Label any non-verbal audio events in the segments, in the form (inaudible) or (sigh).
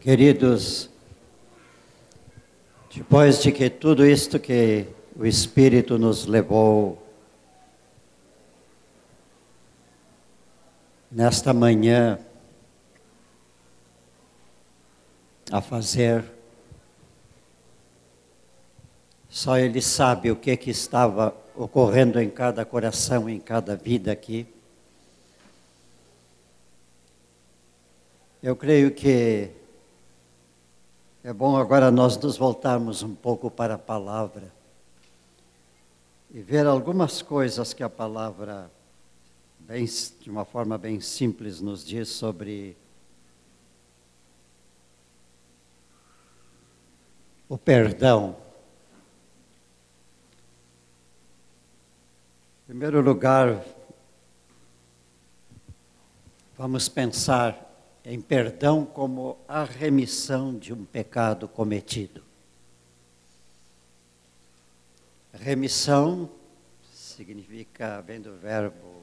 Queridos, depois de que tudo isto que o Espírito nos levou nesta manhã a fazer, só Ele sabe o que, que estava ocorrendo em cada coração, em cada vida aqui. Eu creio que é bom agora nós nos voltarmos um pouco para a palavra e ver algumas coisas que a palavra, bem, de uma forma bem simples, nos diz sobre o perdão. Em primeiro lugar, vamos pensar em perdão como a remissão de um pecado cometido. Remissão significa, vem do verbo,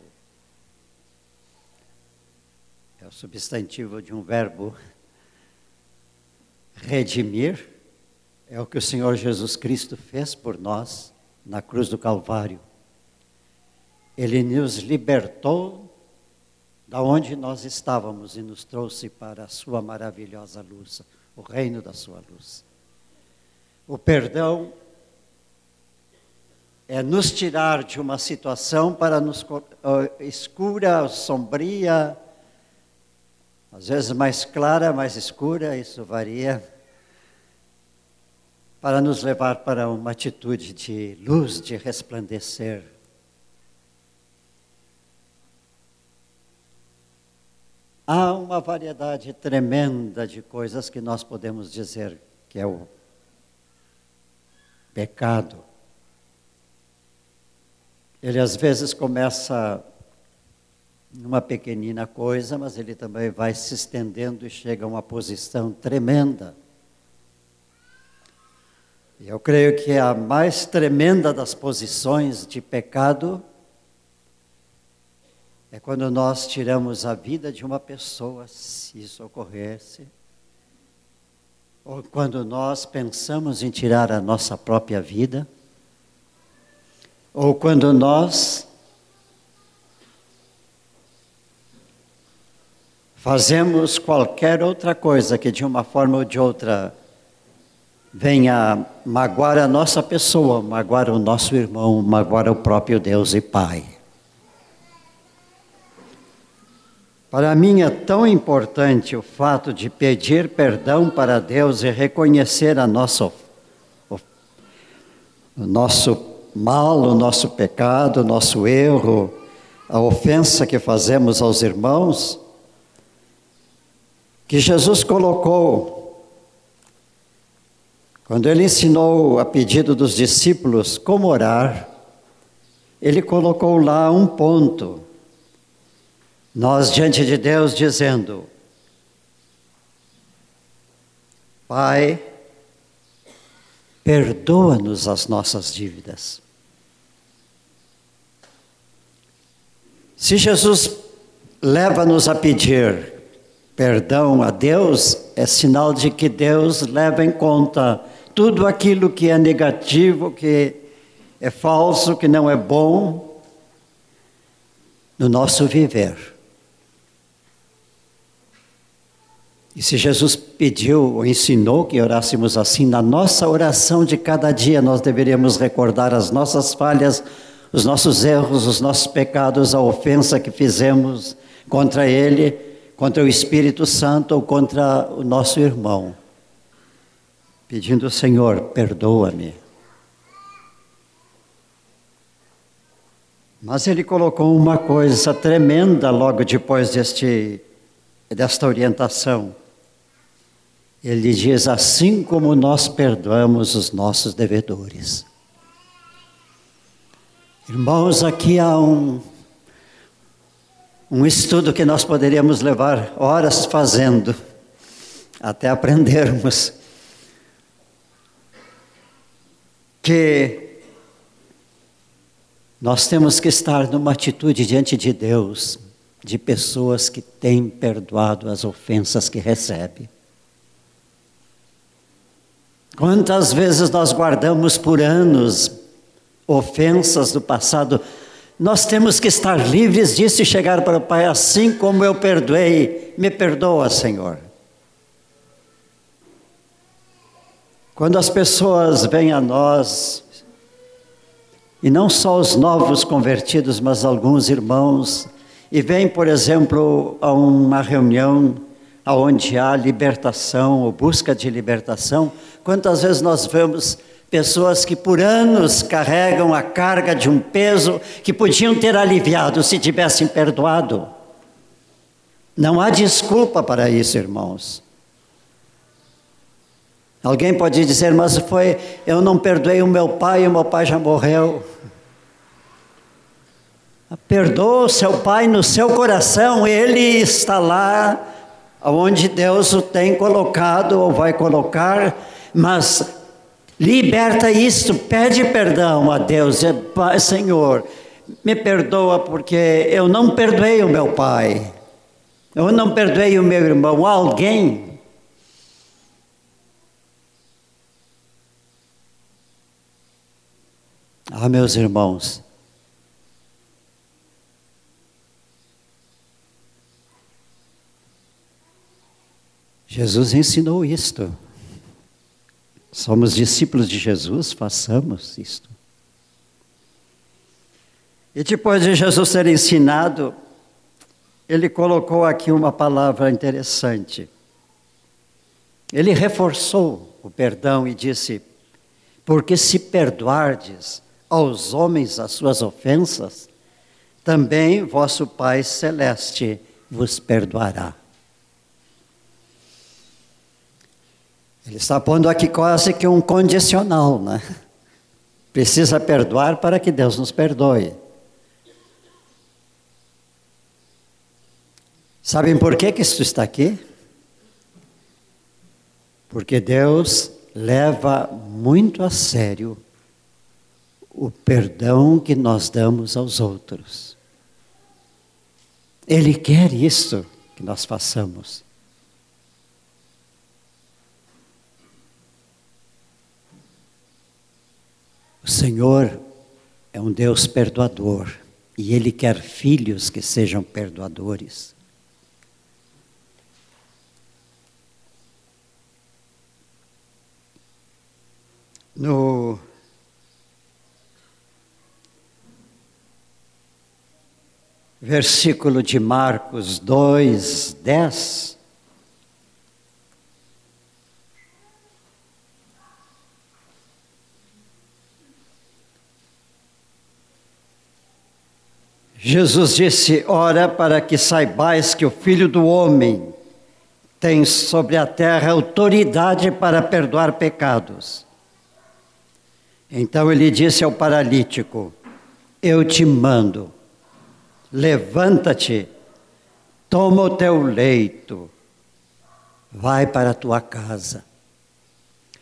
é o substantivo de um verbo redimir, é o que o Senhor Jesus Cristo fez por nós na cruz do Calvário. Ele nos libertou da onde nós estávamos e nos trouxe para a sua maravilhosa luz, o reino da sua luz. O perdão é nos tirar de uma situação para nos escura, sombria, às vezes mais clara, mais escura, isso varia, para nos levar para uma atitude de luz, de resplandecer Há uma variedade tremenda de coisas que nós podemos dizer que é o pecado. Ele às vezes começa numa pequenina coisa, mas ele também vai se estendendo e chega a uma posição tremenda. E eu creio que a mais tremenda das posições de pecado é quando nós tiramos a vida de uma pessoa, se isso ocorresse, ou quando nós pensamos em tirar a nossa própria vida, ou quando nós fazemos qualquer outra coisa que de uma forma ou de outra venha magoar a nossa pessoa, magoar o nosso irmão, magoar o próprio Deus e Pai. Para mim é tão importante o fato de pedir perdão para Deus e reconhecer a nossa, o, o nosso mal, o nosso pecado, o nosso erro, a ofensa que fazemos aos irmãos, que Jesus colocou, quando ele ensinou a pedido dos discípulos como orar, ele colocou lá um ponto nós diante de Deus dizendo: Pai, perdoa-nos as nossas dívidas. Se Jesus leva-nos a pedir perdão a Deus, é sinal de que Deus leva em conta tudo aquilo que é negativo, que é falso, que não é bom no nosso viver. E se Jesus pediu ou ensinou que orássemos assim, na nossa oração de cada dia nós deveríamos recordar as nossas falhas, os nossos erros, os nossos pecados, a ofensa que fizemos contra Ele, contra o Espírito Santo ou contra o nosso irmão. Pedindo, Senhor, perdoa-me. Mas ele colocou uma coisa tremenda logo depois deste, desta orientação. Ele diz: assim como nós perdoamos os nossos devedores. Irmãos, aqui há um, um estudo que nós poderíamos levar horas fazendo, até aprendermos. Que nós temos que estar numa atitude diante de Deus, de pessoas que têm perdoado as ofensas que recebem. Quantas vezes nós guardamos por anos ofensas do passado? Nós temos que estar livres disso e chegar para o Pai, assim como eu perdoei, me perdoa, Senhor. Quando as pessoas vêm a nós, e não só os novos convertidos, mas alguns irmãos, e vêm, por exemplo, a uma reunião onde há libertação ou busca de libertação, quantas vezes nós vemos pessoas que por anos carregam a carga de um peso que podiam ter aliviado se tivessem perdoado. Não há desculpa para isso, irmãos. Alguém pode dizer, mas foi, eu não perdoei o meu pai o meu pai já morreu. Perdoa o seu pai no seu coração, ele está lá onde Deus o tem colocado ou vai colocar, mas liberta isto, pede perdão a Deus, Senhor, me perdoa porque eu não perdoei o meu pai, eu não perdoei o meu irmão, alguém. Ah, meus irmãos, Jesus ensinou isto. Somos discípulos de Jesus, façamos isto. E depois de Jesus ter ensinado, ele colocou aqui uma palavra interessante. Ele reforçou o perdão e disse: Porque se perdoardes aos homens as suas ofensas, também vosso Pai Celeste vos perdoará. Ele está pondo aqui quase que um condicional, né? Precisa perdoar para que Deus nos perdoe. Sabem por que, que isso está aqui? Porque Deus leva muito a sério o perdão que nós damos aos outros. Ele quer isso que nós façamos. O Senhor é um Deus perdoador e Ele quer filhos que sejam perdoadores. No versículo de Marcos 2, 10, Jesus disse: Ora, para que saibais que o Filho do Homem tem sobre a terra autoridade para perdoar pecados. Então ele disse ao paralítico: Eu te mando, levanta-te, toma o teu leito, vai para a tua casa.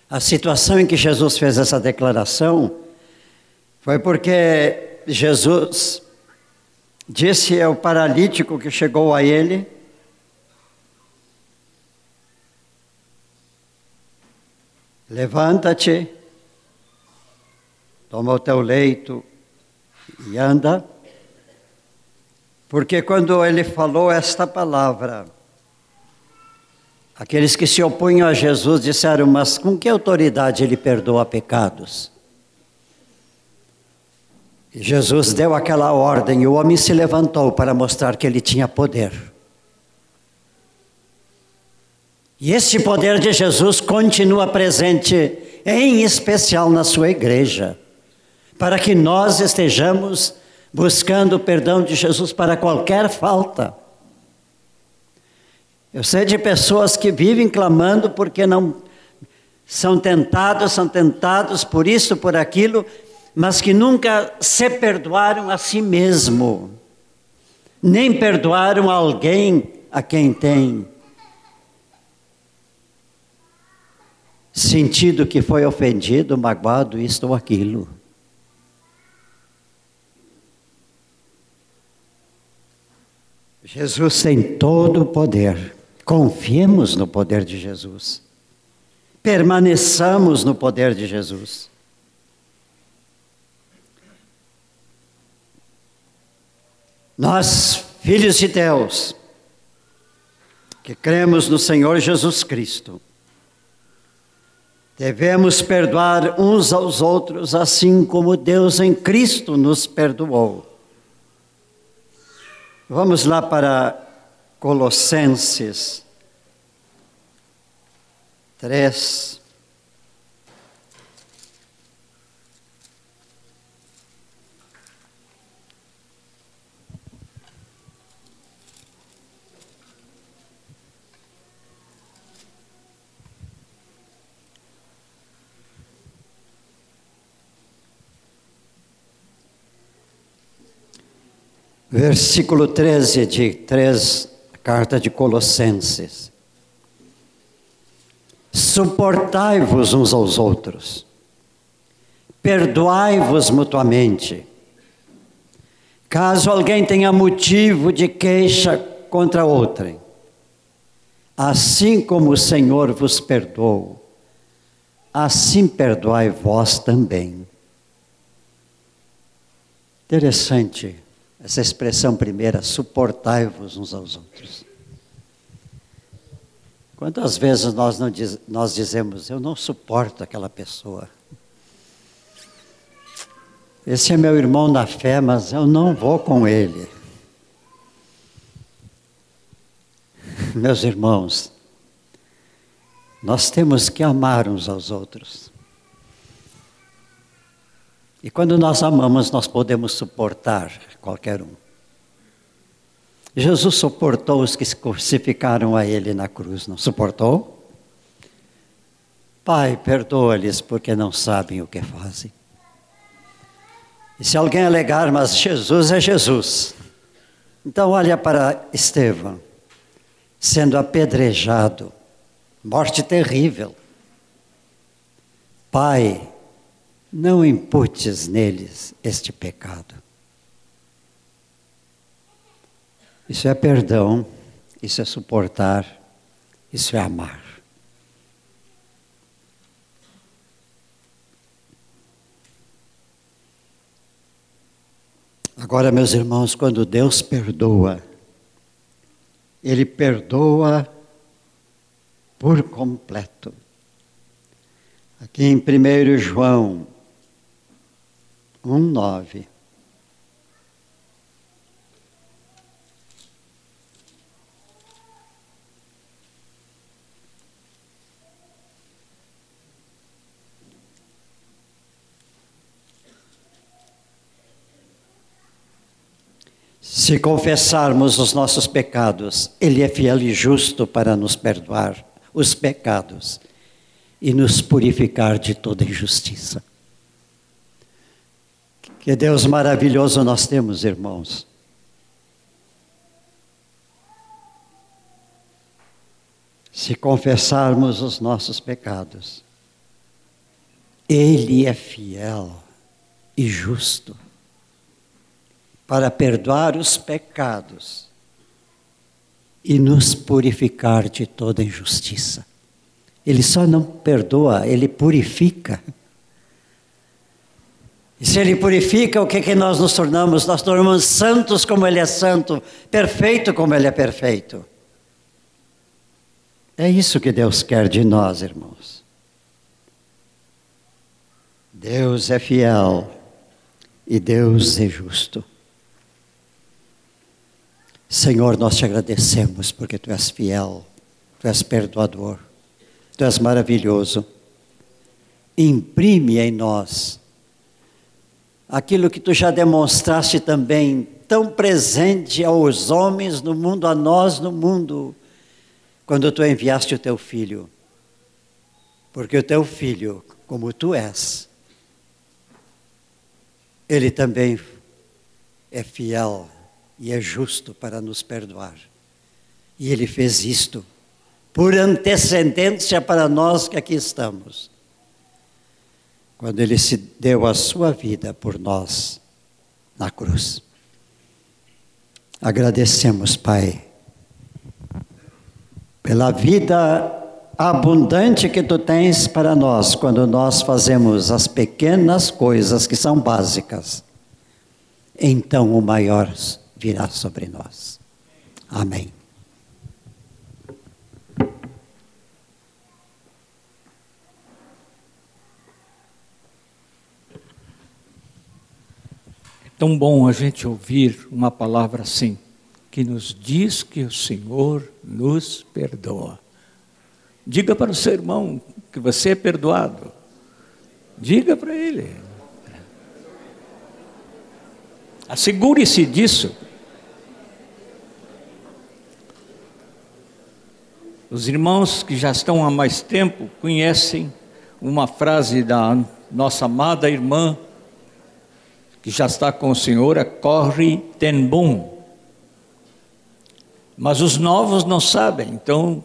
A situação em que Jesus fez essa declaração foi porque Jesus Disse ao paralítico que chegou a ele: Levanta-te, toma o teu leito e anda. Porque quando ele falou esta palavra, aqueles que se opunham a Jesus disseram: Mas com que autoridade ele perdoa pecados? Jesus deu aquela ordem e o homem se levantou para mostrar que ele tinha poder. E esse poder de Jesus continua presente, em especial na sua igreja, para que nós estejamos buscando o perdão de Jesus para qualquer falta. Eu sei de pessoas que vivem clamando porque não são tentados, são tentados por isso, por aquilo, mas que nunca se perdoaram a si mesmo, nem perdoaram alguém a quem tem sentido que foi ofendido, magoado, isto ou aquilo. Jesus tem todo o poder. Confiemos no poder de Jesus. permaneçamos no poder de Jesus. Nós, filhos de Deus, que cremos no Senhor Jesus Cristo, devemos perdoar uns aos outros, assim como Deus em Cristo nos perdoou. Vamos lá para Colossenses 3. Versículo 13 de 3, carta de Colossenses. Suportai-vos uns aos outros, perdoai-vos mutuamente. Caso alguém tenha motivo de queixa contra outrem, assim como o Senhor vos perdoou, assim perdoai vós também. Interessante essa expressão primeira, suportai-vos uns aos outros. Quantas vezes nós, não diz, nós dizemos, eu não suporto aquela pessoa. Esse é meu irmão na fé, mas eu não vou com ele. (laughs) Meus irmãos, nós temos que amar uns aos outros. E quando nós amamos, nós podemos suportar qualquer um. Jesus suportou os que crucificaram a ele na cruz, não suportou? Pai, perdoa-lhes porque não sabem o que fazem. E se alguém alegar, mas Jesus é Jesus. Então olha para Estevão, sendo apedrejado, morte terrível. Pai, não imputes neles este pecado. Isso é perdão, isso é suportar, isso é amar. Agora, meus irmãos, quando Deus perdoa, Ele perdoa por completo. Aqui em 1 João 1,9. Se confessarmos os nossos pecados, Ele é fiel e justo para nos perdoar os pecados e nos purificar de toda injustiça. Que Deus maravilhoso nós temos, irmãos. Se confessarmos os nossos pecados, Ele é fiel e justo para perdoar os pecados e nos purificar de toda injustiça. Ele só não perdoa, ele purifica. Se Ele purifica, o que, que nós nos tornamos? Nós tornamos santos como Ele é santo, perfeito como Ele é perfeito. É isso que Deus quer de nós, irmãos. Deus é fiel e Deus é justo. Senhor, nós te agradecemos porque Tu és fiel, Tu és perdoador, Tu és maravilhoso. Imprime em nós aquilo que tu já demonstraste também, tão presente aos homens no mundo, a nós no mundo, quando tu enviaste o teu filho. Porque o teu filho, como tu és, ele também é fiel e é justo para nos perdoar. E ele fez isto por antecedência para nós que aqui estamos quando ele se deu a sua vida por nós na cruz. Agradecemos, Pai, pela vida abundante que tu tens para nós quando nós fazemos as pequenas coisas que são básicas, então o maior virá sobre nós. Amém. É tão bom a gente ouvir uma palavra assim, que nos diz que o Senhor nos perdoa. Diga para o seu irmão que você é perdoado. Diga para ele. Assegure-se disso. Os irmãos que já estão há mais tempo conhecem uma frase da nossa amada irmã, que já está com o Senhor, a Corre Ten Bom. Mas os novos não sabem, então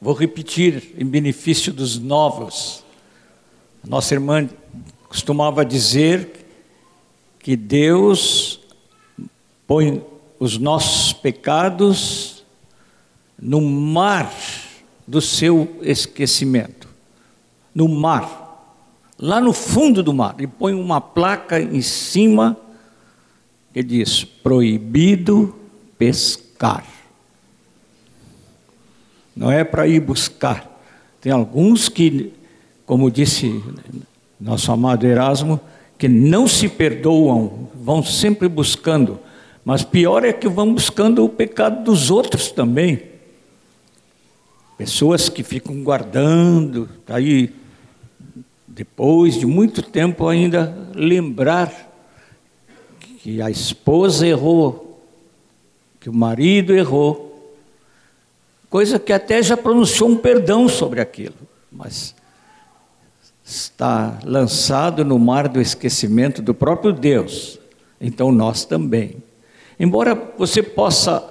Vou repetir em benefício dos novos. Nossa irmã costumava dizer que Deus põe os nossos pecados no mar do seu esquecimento. No mar. Lá no fundo do mar. E põe uma placa em cima que diz: proibido pescar não é para ir buscar. Tem alguns que, como disse nosso amado Erasmo, que não se perdoam, vão sempre buscando. Mas pior é que vão buscando o pecado dos outros também. Pessoas que ficam guardando, tá aí depois de muito tempo ainda lembrar que a esposa errou, que o marido errou, coisa que até já pronunciou um perdão sobre aquilo, mas está lançado no mar do esquecimento do próprio Deus, então nós também. Embora você possa,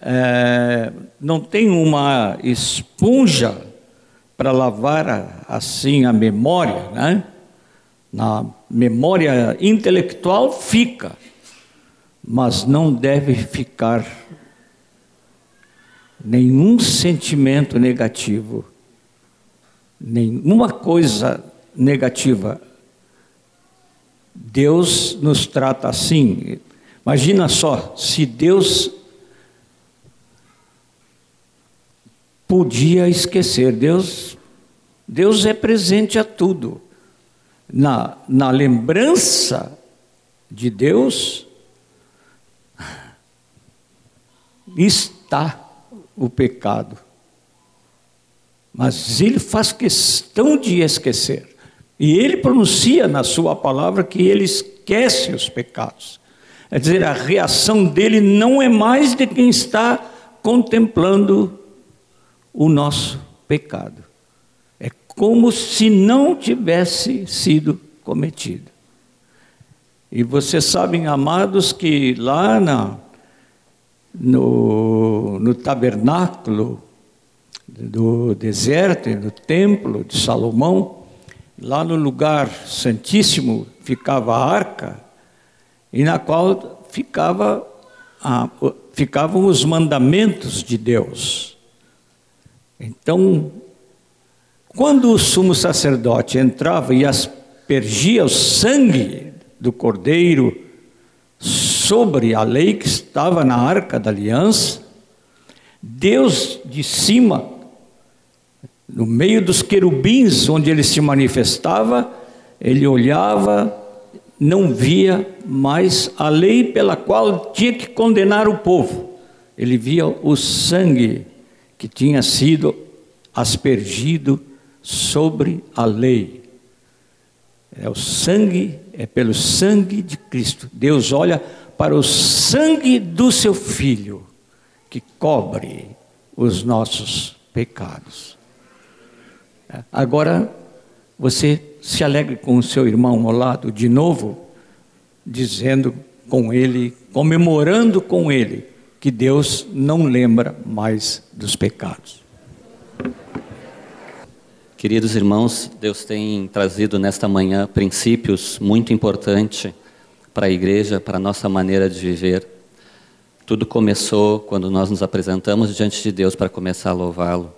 é, não tem uma esponja para lavar assim a memória, né? Na memória intelectual fica, mas não deve ficar nenhum sentimento negativo, nenhuma coisa negativa. Deus nos trata assim. Imagina só, se Deus podia esquecer, Deus, Deus é presente a tudo. Na, na lembrança de Deus está o pecado. Mas ele faz questão de esquecer. E ele pronuncia na sua palavra que ele esquece os pecados. É dizer, a reação dele não é mais de quem está contemplando o nosso pecado. É como se não tivesse sido cometido. E vocês sabem, amados, que lá na, no, no tabernáculo do deserto, no templo de Salomão, lá no lugar santíssimo ficava a arca, e na qual ficava a, ficavam os mandamentos de Deus. Então, quando o sumo sacerdote entrava e aspergia o sangue do cordeiro sobre a lei que estava na arca da aliança, Deus de cima, no meio dos querubins onde ele se manifestava, ele olhava, não via mais a lei pela qual tinha que condenar o povo. Ele via o sangue que tinha sido aspergido sobre a lei. É o sangue, é pelo sangue de Cristo. Deus olha para o sangue do seu filho, que cobre os nossos pecados. Agora, você se alegre com o seu irmão ao lado de novo, dizendo com ele, comemorando com ele, que Deus não lembra mais dos pecados. Queridos irmãos, Deus tem trazido nesta manhã princípios muito importantes para a igreja, para a nossa maneira de viver. Tudo começou quando nós nos apresentamos diante de Deus para começar a louvá-lo.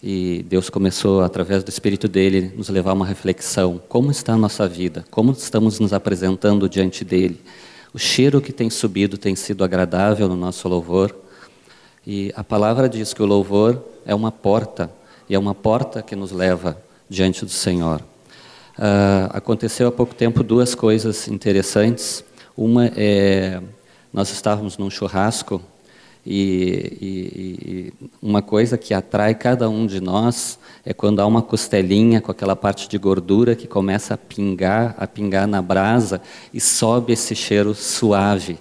E Deus começou, através do Espírito dele, nos levar a uma reflexão. Como está a nossa vida? Como estamos nos apresentando diante dele? O cheiro que tem subido tem sido agradável no nosso louvor. E a palavra diz que o louvor é uma porta, e é uma porta que nos leva diante do Senhor. Uh, aconteceu há pouco tempo duas coisas interessantes. Uma é nós estávamos num churrasco e, e, e, uma coisa que atrai cada um de nós é quando há uma costelinha com aquela parte de gordura que começa a pingar, a pingar na brasa e sobe esse cheiro suave,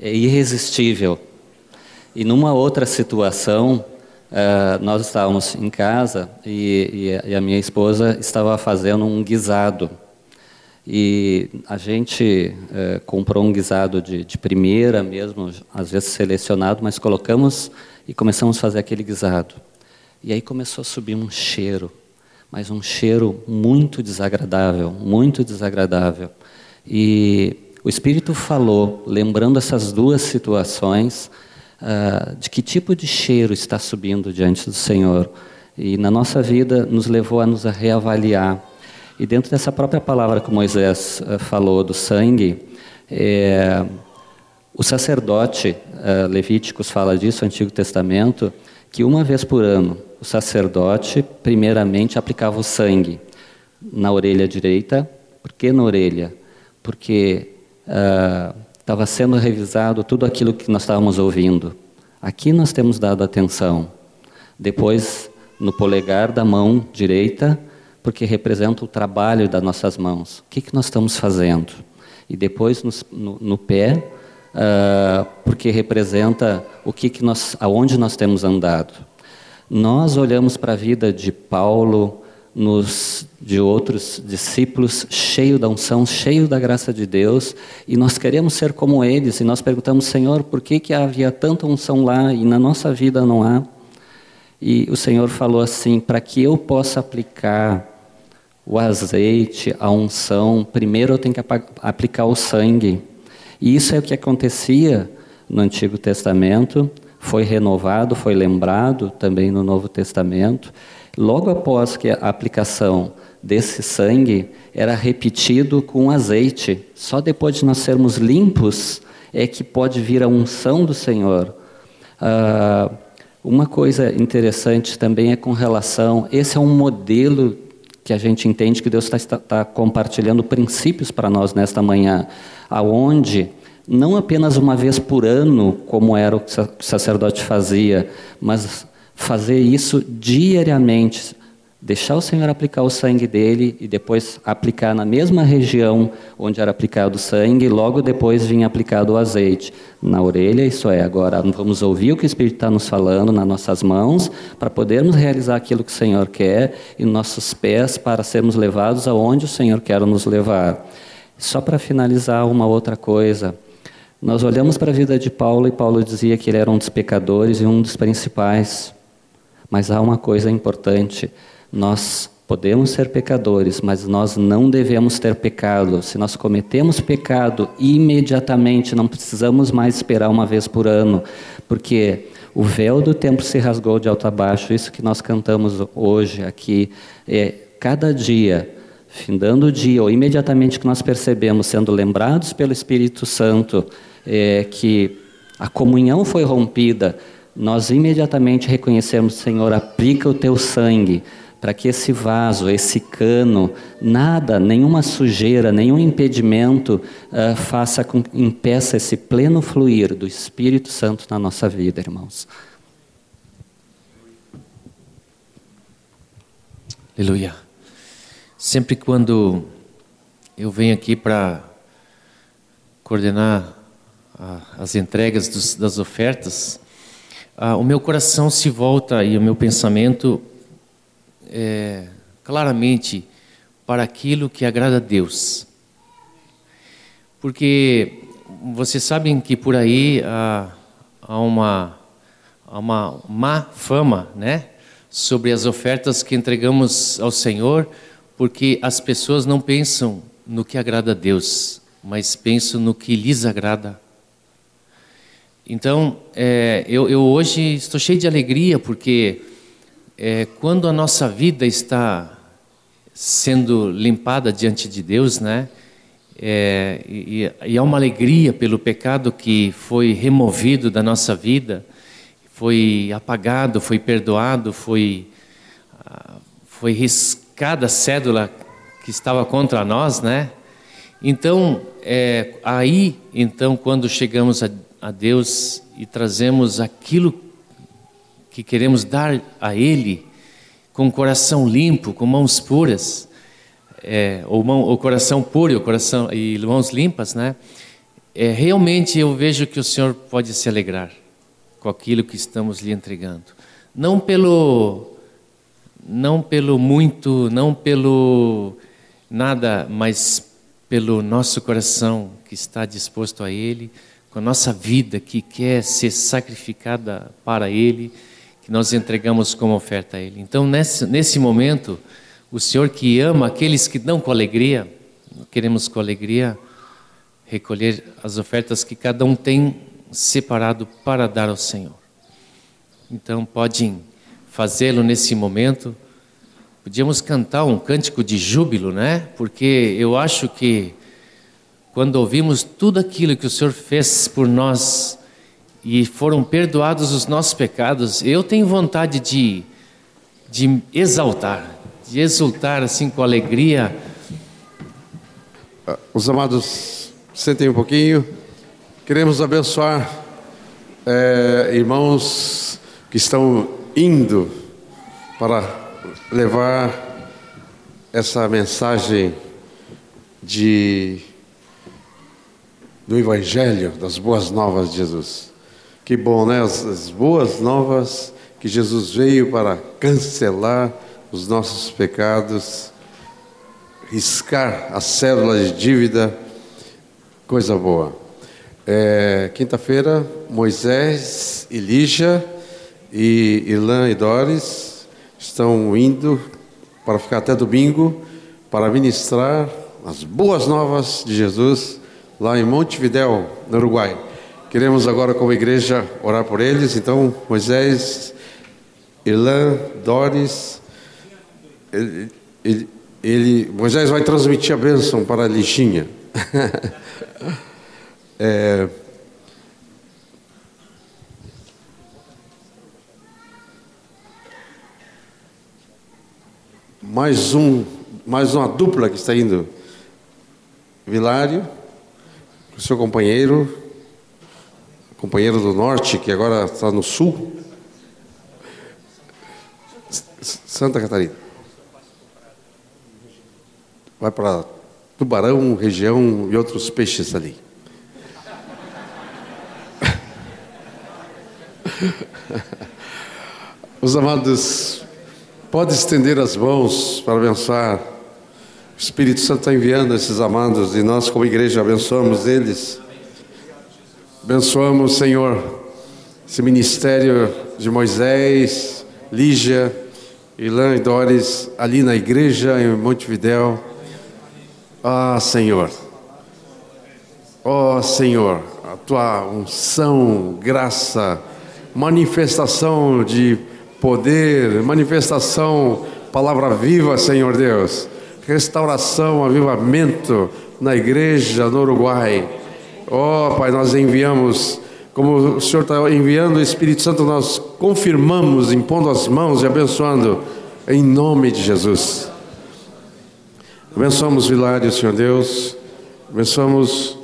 é irresistível. E numa outra situação, uh, nós estávamos em casa e, e a minha esposa estava fazendo um guisado. E a gente é, comprou um guisado de, de, primeira mesmo, às vezes selecionado, mas colocamos e começamos a fazer aquele guisado. E aí começou a subir um cheiro, mas um cheiro muito desagradável, muito desagradável. E o Espírito falou, lembrando essas duas situações, uh, de que tipo de cheiro está subindo diante do Senhor. E na nossa vida nos levou a nos reavaliar e dentro dessa própria palavra que Moisés uh, falou do sangue, é, o sacerdote, uh, Levíticos fala disso, Antigo Testamento, que uma vez por ano o sacerdote, primeiramente, aplicava o sangue na orelha direita. Por que na orelha? Porque estava uh, sendo revisado tudo aquilo que nós estávamos ouvindo. Aqui nós temos dado atenção. Depois, no polegar da mão direita, porque representa o trabalho das nossas mãos. O que, que nós estamos fazendo? E depois no, no, pé, uh, porque representa o que, que nós, aonde nós temos andado. Nós olhamos para a vida de Paulo, nos, de outros discípulos, cheio da unção, cheio da graça de Deus, e nós queremos ser como eles, e nós perguntamos, Senhor, por que, que havia tanta unção lá e na nossa vida não há? E o Senhor falou assim: para que eu possa aplicar o azeite, a unção, primeiro eu tenho que aplicar o sangue. E isso é o que acontecia no Antigo Testamento, foi renovado, foi lembrado também no Novo Testamento. Logo após que a aplicação desse sangue era repetido com azeite, só depois de nós sermos limpos é que pode vir a unção do Senhor. Ah, uma coisa interessante também é com relação, esse é um modelo que a gente entende que Deus está, está compartilhando princípios para nós nesta manhã, aonde não apenas uma vez por ano, como era o que o sacerdote fazia, mas fazer isso diariamente, deixar o Senhor aplicar o sangue dele e depois aplicar na mesma região onde era aplicado o sangue, e logo depois vinha aplicado o azeite na orelha. Isso é, agora vamos ouvir o que o Espírito está nos falando nas nossas mãos para podermos realizar aquilo que o Senhor quer e nossos pés para sermos levados aonde o Senhor quer nos levar. Só para finalizar uma outra coisa. Nós olhamos para a vida de Paulo e Paulo dizia que ele era um dos pecadores e um dos principais. Mas há uma coisa importante nós podemos ser pecadores, mas nós não devemos ter pecado. Se nós cometemos pecado, imediatamente não precisamos mais esperar uma vez por ano, porque o véu do tempo se rasgou de alto a baixo. Isso que nós cantamos hoje aqui é cada dia, findando o dia, ou imediatamente que nós percebemos, sendo lembrados pelo Espírito Santo, é, que a comunhão foi rompida, nós imediatamente reconhecemos, Senhor, aplica o teu sangue para que esse vaso, esse cano, nada, nenhuma sujeira, nenhum impedimento uh, faça com, impeça esse pleno fluir do Espírito Santo na nossa vida, irmãos. Aleluia. Sempre quando eu venho aqui para coordenar ah, as entregas dos, das ofertas, ah, o meu coração se volta e o meu pensamento é, claramente para aquilo que agrada a Deus. Porque vocês sabem que por aí há, há, uma, há uma má fama né, sobre as ofertas que entregamos ao Senhor, porque as pessoas não pensam no que agrada a Deus, mas pensam no que lhes agrada. Então, é, eu, eu hoje estou cheio de alegria porque é, quando a nossa vida está sendo limpada diante de Deus, né? É, e, e há uma alegria pelo pecado que foi removido da nossa vida, foi apagado, foi perdoado, foi, ah, foi riscada a cédula que estava contra nós, né? Então, é, aí, então, quando chegamos a, a Deus e trazemos aquilo que queremos dar a Ele, com coração limpo, com mãos puras, é, ou, mão, ou coração puro, o coração e mãos limpas, né? É, realmente eu vejo que o Senhor pode se alegrar com aquilo que estamos lhe entregando, não pelo, não pelo muito, não pelo nada, mas pelo nosso coração que está disposto a Ele, com a nossa vida que quer ser sacrificada para Ele, que nós entregamos como oferta a Ele. Então, nesse, nesse momento, o Senhor que ama aqueles que dão com alegria, queremos com alegria recolher as ofertas que cada um tem separado para dar ao Senhor. Então, podem fazê-lo nesse momento. Podíamos cantar um cântico de júbilo, né? Porque eu acho que quando ouvimos tudo aquilo que o Senhor fez por nós e foram perdoados os nossos pecados, eu tenho vontade de, de exaltar, de exultar assim com alegria. Ah, os amados, sentem um pouquinho. Queremos abençoar é, irmãos que estão indo para levar essa mensagem de do Evangelho, das boas novas de Jesus. Que bom, né? As, as boas novas que Jesus veio para cancelar os nossos pecados, riscar a célula de dívida, coisa boa. É, Quinta-feira, Moisés, Elija e Ilã e Doris estão indo para ficar até domingo para ministrar as boas novas de Jesus lá em Montevidéu, no Uruguai. Queremos agora, como igreja, orar por eles. Então, Moisés, Irlã, Doris, ele, ele, ele, Moisés vai transmitir a bênção para a lixinha. (laughs) é, mais um, mais uma dupla que está indo. Vilário, seu companheiro, companheiro do norte, que agora está no sul. Santa Catarina. Vai para Tubarão, região e outros peixes ali. (laughs) Os amados Pode estender as mãos para abençoar. O Espírito Santo está enviando esses amados e nós, como igreja, abençoamos eles. Abençoamos, Senhor, esse ministério de Moisés, Lígia, Ilan e Doris, ali na igreja em Montevidéu. Ah, Senhor. Oh, Senhor, a tua unção, graça, manifestação de poder, manifestação, palavra viva, Senhor Deus, restauração, avivamento na igreja no Uruguai. Ó oh, Pai, nós enviamos, como o Senhor está enviando o Espírito Santo, nós confirmamos, impondo as mãos e abençoando, em nome de Jesus. Abençoamos Vilário, Senhor Deus, abençoamos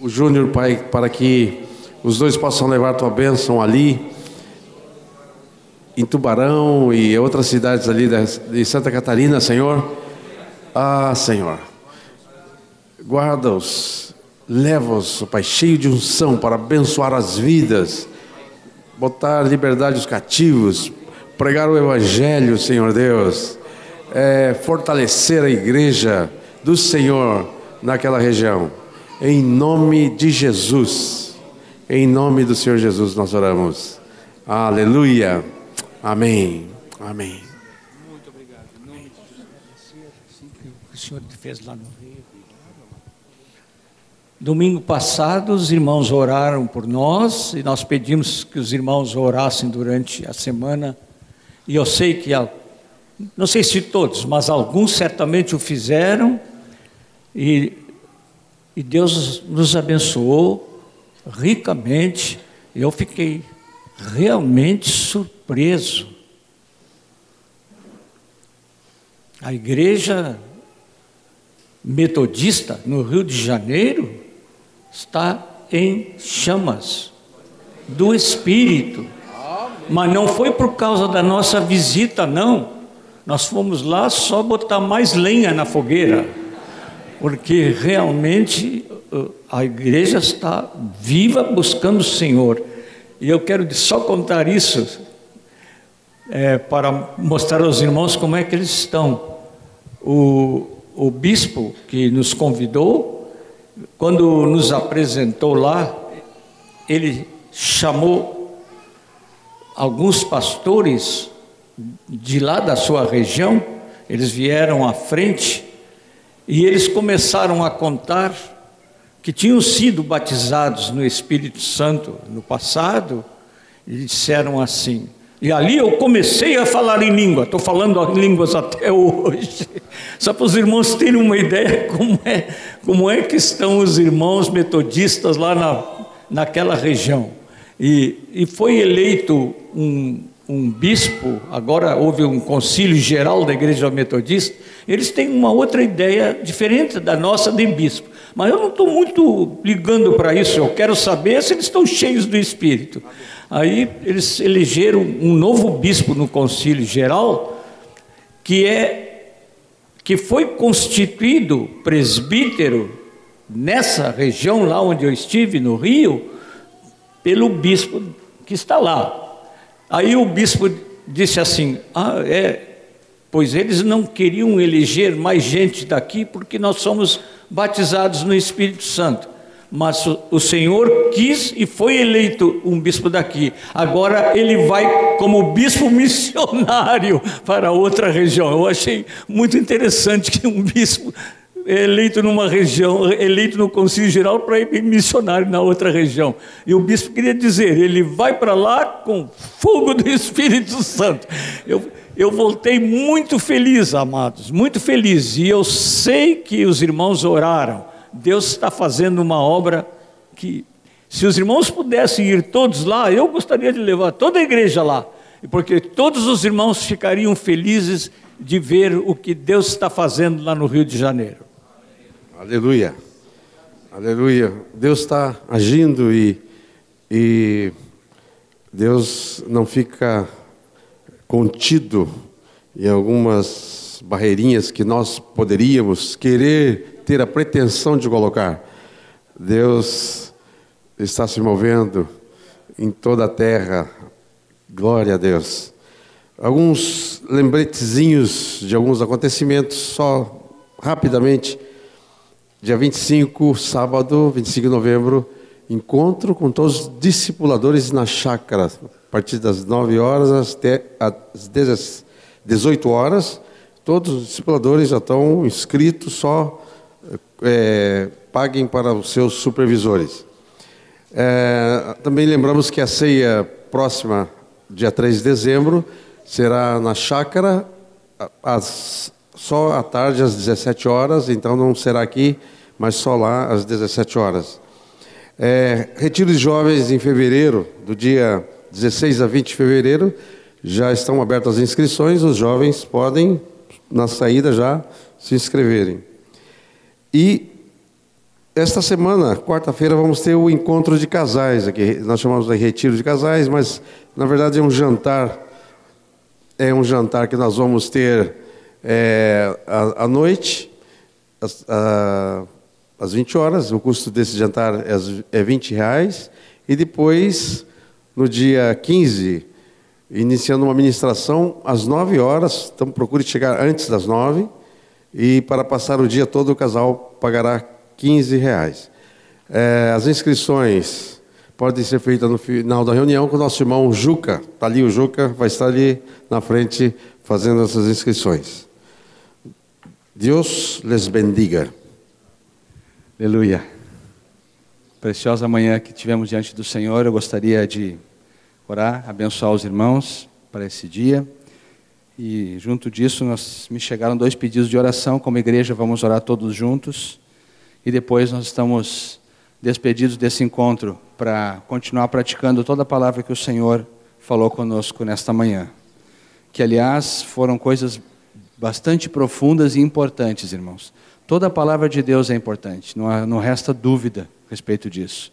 o Júnior, Pai, para que os dois possam levar tua bênção ali em Tubarão e outras cidades ali de Santa Catarina, Senhor. Ah, Senhor, guarda-os, leva-os, Pai, cheio de unção para abençoar as vidas, botar liberdade aos cativos, pregar o Evangelho, Senhor Deus, é, fortalecer a igreja do Senhor naquela região. Em nome de Jesus, em nome do Senhor Jesus nós oramos. Aleluia. Amém. Amém. Muito obrigado. Em nome de Jesus, assim que o Senhor fez lá no Rio. Domingo passado, os irmãos oraram por nós e nós pedimos que os irmãos orassem durante a semana E eu sei que, não sei se todos, mas alguns certamente o fizeram, e, e Deus nos abençoou ricamente. Eu fiquei realmente surpreso. A igreja metodista no Rio de Janeiro está em chamas do Espírito. Mas não foi por causa da nossa visita, não. Nós fomos lá só botar mais lenha na fogueira, porque realmente uh, a igreja está viva buscando o Senhor. E eu quero só contar isso é, para mostrar aos irmãos como é que eles estão. O, o bispo que nos convidou, quando nos apresentou lá, ele chamou alguns pastores de lá da sua região, eles vieram à frente e eles começaram a contar que tinham sido batizados no Espírito Santo no passado e disseram assim: e ali eu comecei a falar em língua, estou falando em línguas até hoje, só para os irmãos terem uma ideia como é, como é que estão os irmãos metodistas lá na, naquela região. E, e foi eleito um, um bispo, agora houve um concílio geral da igreja metodista, eles têm uma outra ideia diferente da nossa de bispo. Mas eu não estou muito ligando para isso, eu quero saber se eles estão cheios do Espírito. Aí eles elegeram um novo bispo no concílio geral, que é que foi constituído presbítero nessa região lá onde eu estive no Rio, pelo bispo que está lá. Aí o bispo disse assim: Ah, é, pois eles não queriam eleger mais gente daqui porque nós somos batizados no Espírito Santo. Mas o Senhor quis e foi eleito um bispo daqui. Agora ele vai como bispo (laughs) missionário para outra região. Eu achei muito interessante que um bispo eleito numa região, eleito no Conselho Geral para ir missionário na outra região. E o bispo queria dizer, ele vai para lá com fogo do (laughs) Espírito Santo. Eu, eu voltei muito feliz, amados, muito feliz. E eu sei que os irmãos oraram. Deus está fazendo uma obra que, se os irmãos pudessem ir todos lá, eu gostaria de levar toda a igreja lá, porque todos os irmãos ficariam felizes de ver o que Deus está fazendo lá no Rio de Janeiro. Aleluia. Aleluia. Deus está agindo e, e Deus não fica contido em algumas barreirinhas que nós poderíamos querer ter a pretensão de colocar. Deus está se movendo em toda a terra. Glória a Deus. Alguns lembretezinhos de alguns acontecimentos, só rapidamente. Dia 25, sábado, 25 de novembro, encontro com todos os discipuladores na chácara, a partir das 9 horas até as 18 horas. Todos os discipuladores já estão inscritos, só é, paguem para os seus supervisores. É, também lembramos que a ceia próxima, dia 3 de dezembro, será na chácara, às, só à tarde, às 17 horas, então não será aqui mas só lá às 17 horas. É, retiro de jovens em fevereiro, do dia 16 a 20 de fevereiro, já estão abertas as inscrições, os jovens podem, na saída, já se inscreverem. E esta semana, quarta-feira, vamos ter o encontro de casais aqui. Nós chamamos de retiro de casais, mas na verdade é um jantar. É um jantar que nós vamos ter é, à, à noite. A, às 20 horas, o custo desse jantar é 20 é reais, e depois, no dia 15, iniciando uma ministração às 9 horas, então procure chegar antes das 9, e para passar o dia todo o casal pagará 15 reais. É, as inscrições podem ser feitas no final da reunião com o nosso irmão Juca, está ali o Juca, vai estar ali na frente fazendo essas inscrições. Deus les bendiga. Aleluia. Preciosa manhã que tivemos diante do Senhor, eu gostaria de orar, abençoar os irmãos para esse dia. E junto disso, nós, me chegaram dois pedidos de oração. Como igreja, vamos orar todos juntos. E depois nós estamos despedidos desse encontro para continuar praticando toda a palavra que o Senhor falou conosco nesta manhã. Que, aliás, foram coisas bastante profundas e importantes, irmãos. Toda a palavra de Deus é importante, não, há, não resta dúvida a respeito disso.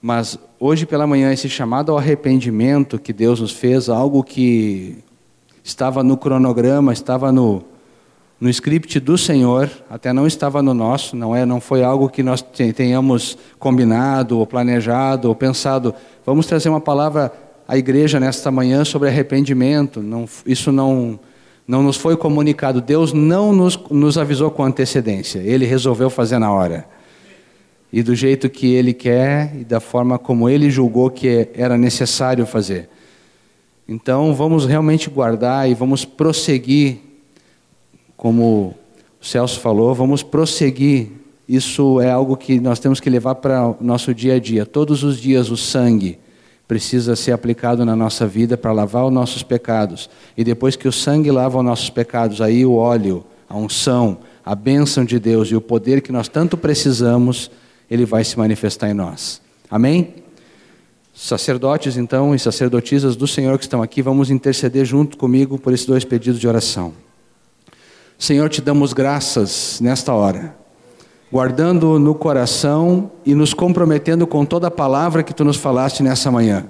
Mas hoje pela manhã, esse chamado ao arrependimento que Deus nos fez, algo que estava no cronograma, estava no, no script do Senhor, até não estava no nosso, não é, não foi algo que nós tenhamos combinado ou planejado ou pensado. Vamos trazer uma palavra à igreja nesta manhã sobre arrependimento. Não, isso não não nos foi comunicado. Deus não nos, nos avisou com antecedência. Ele resolveu fazer na hora. E do jeito que ele quer e da forma como ele julgou que era necessário fazer. Então vamos realmente guardar e vamos prosseguir, como o Celso falou, vamos prosseguir. Isso é algo que nós temos que levar para o nosso dia a dia. Todos os dias o sangue precisa ser aplicado na nossa vida para lavar os nossos pecados. E depois que o sangue lava os nossos pecados, aí o óleo, a unção, a bênção de Deus e o poder que nós tanto precisamos, ele vai se manifestar em nós. Amém? Sacerdotes, então, e sacerdotisas do Senhor que estão aqui, vamos interceder junto comigo por esses dois pedidos de oração. Senhor, te damos graças nesta hora guardando no coração e nos comprometendo com toda a palavra que tu nos falaste nessa manhã.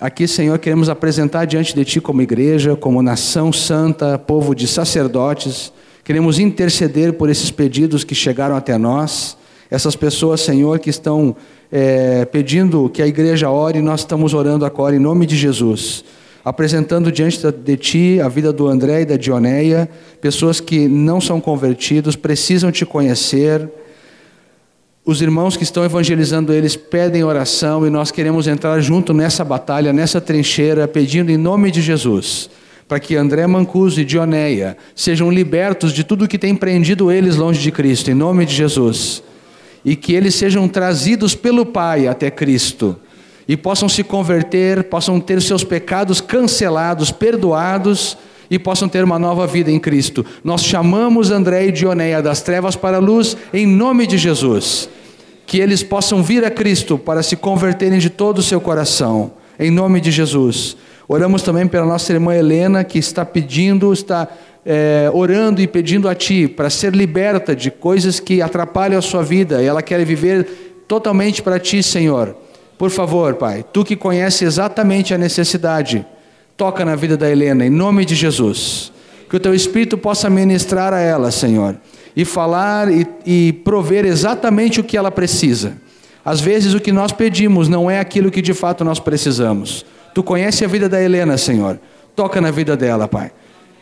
Aqui, Senhor, queremos apresentar diante de ti como igreja, como nação santa, povo de sacerdotes, queremos interceder por esses pedidos que chegaram até nós, essas pessoas, Senhor, que estão é, pedindo que a igreja ore, nós estamos orando agora em nome de Jesus apresentando diante de ti a vida do André e da Dioneia, pessoas que não são convertidos, precisam te conhecer. Os irmãos que estão evangelizando eles pedem oração e nós queremos entrar junto nessa batalha, nessa trincheira, pedindo em nome de Jesus, para que André Mancuso e Dioneia sejam libertos de tudo que tem prendido eles longe de Cristo, em nome de Jesus, e que eles sejam trazidos pelo Pai até Cristo e possam se converter, possam ter seus pecados cancelados, perdoados e possam ter uma nova vida em Cristo. Nós chamamos André e Dioneia das trevas para a luz em nome de Jesus. Que eles possam vir a Cristo para se converterem de todo o seu coração, em nome de Jesus. Oramos também pela nossa irmã Helena, que está pedindo, está é, orando e pedindo a Ti para ser liberta de coisas que atrapalham a sua vida. E ela quer viver totalmente para Ti, Senhor. Por favor, Pai, tu que conhece exatamente a necessidade, toca na vida da Helena, em nome de Jesus. Que o teu Espírito possa ministrar a ela, Senhor, e falar e, e prover exatamente o que ela precisa. Às vezes o que nós pedimos não é aquilo que de fato nós precisamos. Tu conhece a vida da Helena, Senhor. Toca na vida dela, Pai.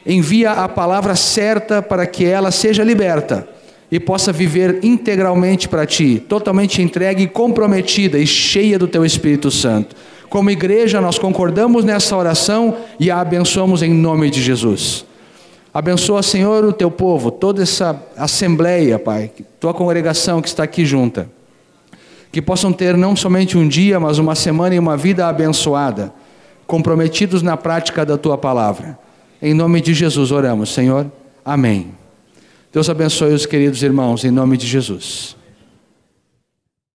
Envia a palavra certa para que ela seja liberta e possa viver integralmente para Ti, totalmente entregue comprometida e cheia do Teu Espírito Santo. Como igreja, nós concordamos nessa oração e a abençoamos em nome de Jesus. Abençoa, Senhor, o Teu povo, toda essa assembleia, Pai, Tua congregação que está aqui junta. Que possam ter não somente um dia, mas uma semana e uma vida abençoada, comprometidos na prática da Tua palavra. Em nome de Jesus oramos, Senhor. Amém. Deus abençoe os queridos irmãos, em nome de Jesus.